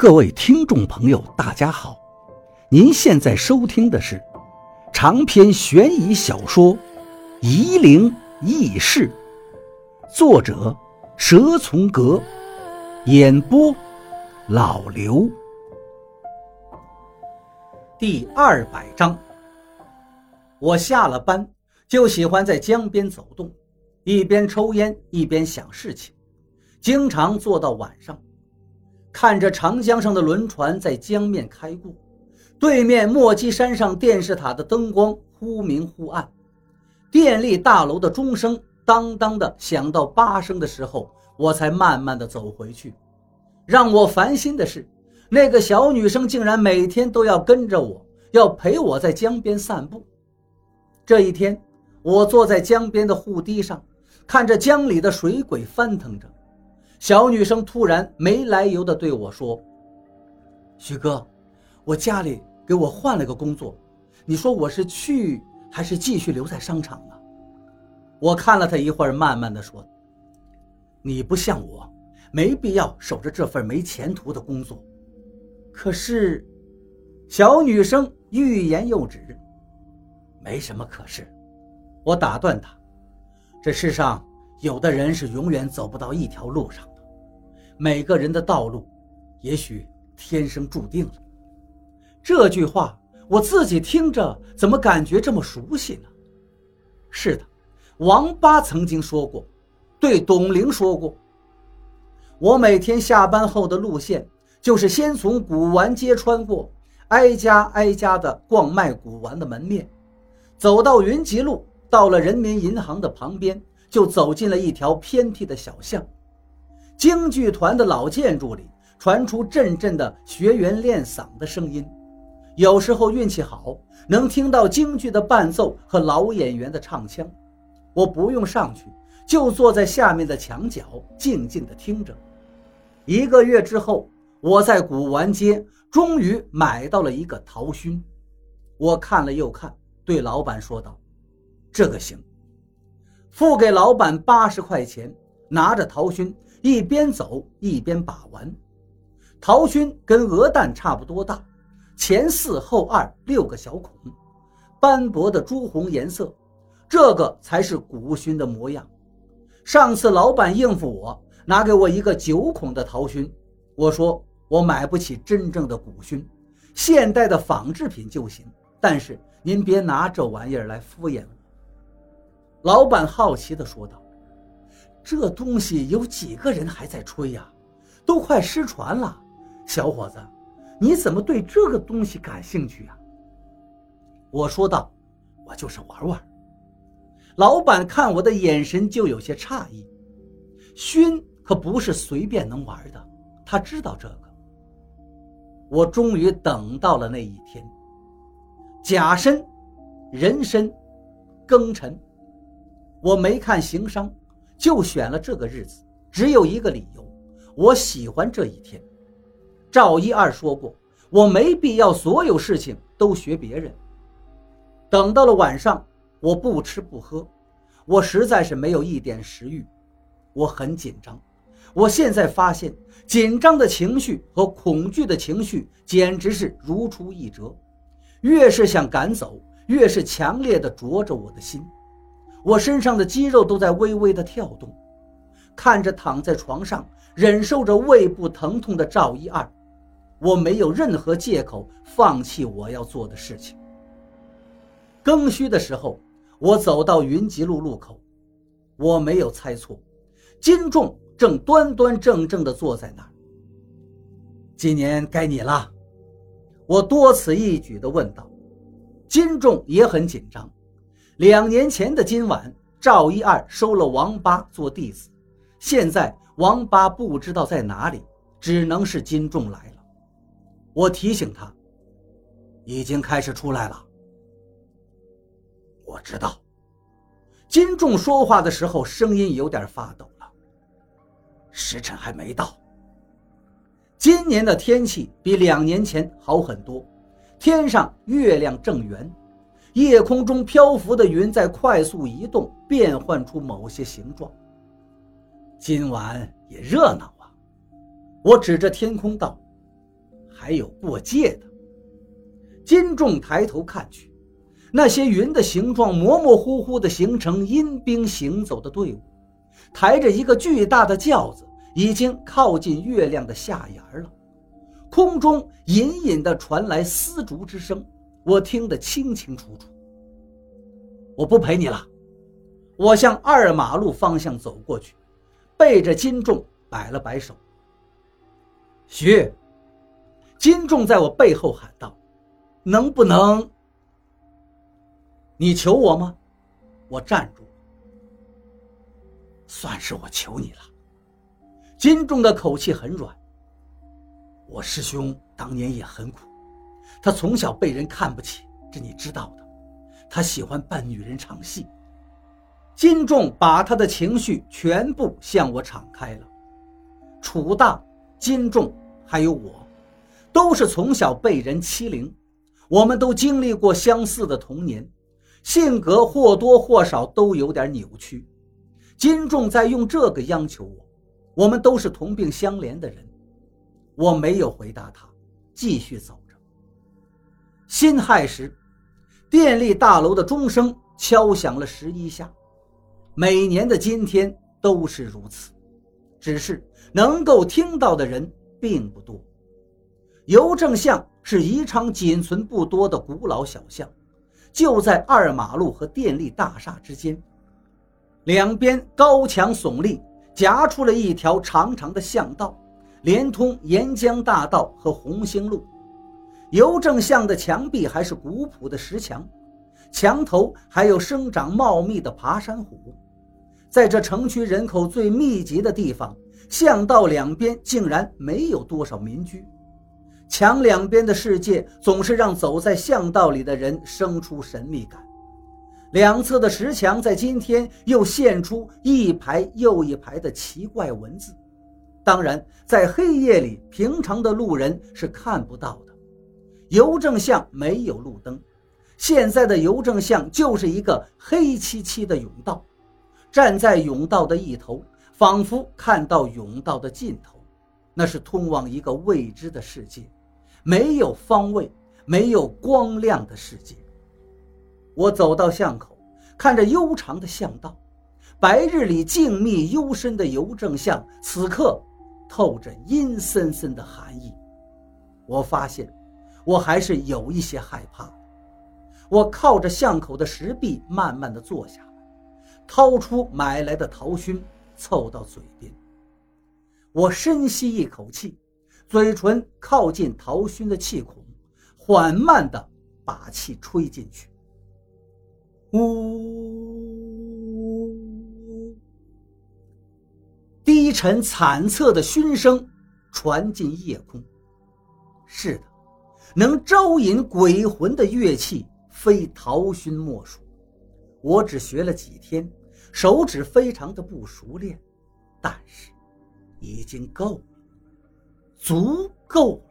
各位听众朋友，大家好！您现在收听的是长篇悬疑小说《夷陵轶事》，作者蛇从阁，演播老刘。第二百章，我下了班就喜欢在江边走动，一边抽烟一边想事情，经常做到晚上。看着长江上的轮船在江面开过，对面莫基山上电视塔的灯光忽明忽暗，电力大楼的钟声当当的响到八声的时候，我才慢慢的走回去。让我烦心的是，那个小女生竟然每天都要跟着我，要陪我在江边散步。这一天，我坐在江边的护堤上，看着江里的水鬼翻腾着。小女生突然没来由的对我说：“徐哥，我家里给我换了个工作，你说我是去还是继续留在商场呢？”我看了她一会儿，慢慢的说：“你不像我，没必要守着这份没前途的工作。可是，小女生欲言又止，没什么可是。”我打断她：“这世上有的人是永远走不到一条路上。”每个人的道路，也许天生注定了。这句话我自己听着，怎么感觉这么熟悉呢？是的，王八曾经说过，对董玲说过。我每天下班后的路线，就是先从古玩街穿过，挨家挨家的逛卖古玩的门面，走到云集路，到了人民银行的旁边，就走进了一条偏僻的小巷。京剧团的老建筑里传出阵阵的学员练嗓的声音，有时候运气好，能听到京剧的伴奏和老演员的唱腔。我不用上去，就坐在下面的墙角，静静地听着。一个月之后，我在古玩街终于买到了一个陶埙。我看了又看，对老板说道：“这个行。”付给老板八十块钱，拿着陶埙。一边走一边把玩，陶埙跟鹅蛋差不多大，前四后二六个小孔，斑驳的朱红颜色，这个才是古埙的模样。上次老板应付我，拿给我一个九孔的陶埙，我说我买不起真正的古埙，现代的仿制品就行，但是您别拿这玩意儿来敷衍我。老板好奇地说道。这东西有几个人还在吹呀？都快失传了。小伙子，你怎么对这个东西感兴趣呀？我说道：“我就是玩玩。”老板看我的眼神就有些诧异。熏可不是随便能玩的，他知道这个。我终于等到了那一天。甲申、壬申、庚辰，我没看行商。就选了这个日子，只有一个理由，我喜欢这一天。赵一二说过，我没必要所有事情都学别人。等到了晚上，我不吃不喝，我实在是没有一点食欲，我很紧张。我现在发现，紧张的情绪和恐惧的情绪简直是如出一辙，越是想赶走，越是强烈的灼着我的心。我身上的肌肉都在微微的跳动，看着躺在床上忍受着胃部疼痛的赵一二，我没有任何借口放弃我要做的事情。更需的时候，我走到云集路路口，我没有猜错，金仲正端端正正地坐在那儿。今年该你了，我多此一举地问道。金仲也很紧张。两年前的今晚，赵一二收了王八做弟子，现在王八不知道在哪里，只能是金仲来了。我提醒他，已经开始出来了。我知道。金仲说话的时候声音有点发抖了。时辰还没到。今年的天气比两年前好很多，天上月亮正圆。夜空中漂浮的云在快速移动，变换出某些形状。今晚也热闹啊！我指着天空道：“还有过界的。金仲抬头看去，那些云的形状模模糊糊地形成阴兵行走的队伍，抬着一个巨大的轿子，已经靠近月亮的下沿了。空中隐隐地传来丝竹之声，我听得清清楚楚。我不陪你了，我向二马路方向走过去，背着金仲摆了摆手。徐，金仲在我背后喊道：“能不能？你求我吗？”我站住，算是我求你了。金仲的口气很软。我师兄当年也很苦，他从小被人看不起，这你知道的。他喜欢扮女人唱戏。金仲把他的情绪全部向我敞开了。楚大、金仲还有我，都是从小被人欺凌，我们都经历过相似的童年，性格或多或少都有点扭曲。金仲在用这个央求我，我们都是同病相怜的人。我没有回答他，继续走。辛亥时，电力大楼的钟声敲响了十一下。每年的今天都是如此，只是能够听到的人并不多。邮政巷是宜昌仅存不多的古老小巷，就在二马路和电力大厦之间，两边高墙耸立，夹出了一条长长的巷道。连通沿江大道和红星路，邮政巷的墙壁还是古朴的石墙，墙头还有生长茂密的爬山虎。在这城区人口最密集的地方，巷道两边竟然没有多少民居。墙两边的世界总是让走在巷道里的人生出神秘感。两侧的石墙在今天又现出一排又一排的奇怪文字。当然，在黑夜里，平常的路人是看不到的。邮政巷没有路灯，现在的邮政巷就是一个黑漆漆的甬道。站在甬道的一头，仿佛看到甬道的尽头，那是通往一个未知的世界，没有方位，没有光亮的世界。我走到巷口，看着悠长的巷道，白日里静谧幽深的邮政巷，此刻。透着阴森森的寒意，我发现我还是有一些害怕。我靠着巷口的石壁，慢慢的坐下，掏出买来的桃熏，凑到嘴边。我深吸一口气，嘴唇靠近桃熏的气孔，缓慢的把气吹进去。呜。低沉惨恻的熏声传进夜空。是的，能招引鬼魂的乐器非陶熏莫属。我只学了几天，手指非常的不熟练，但是已经够了，足够。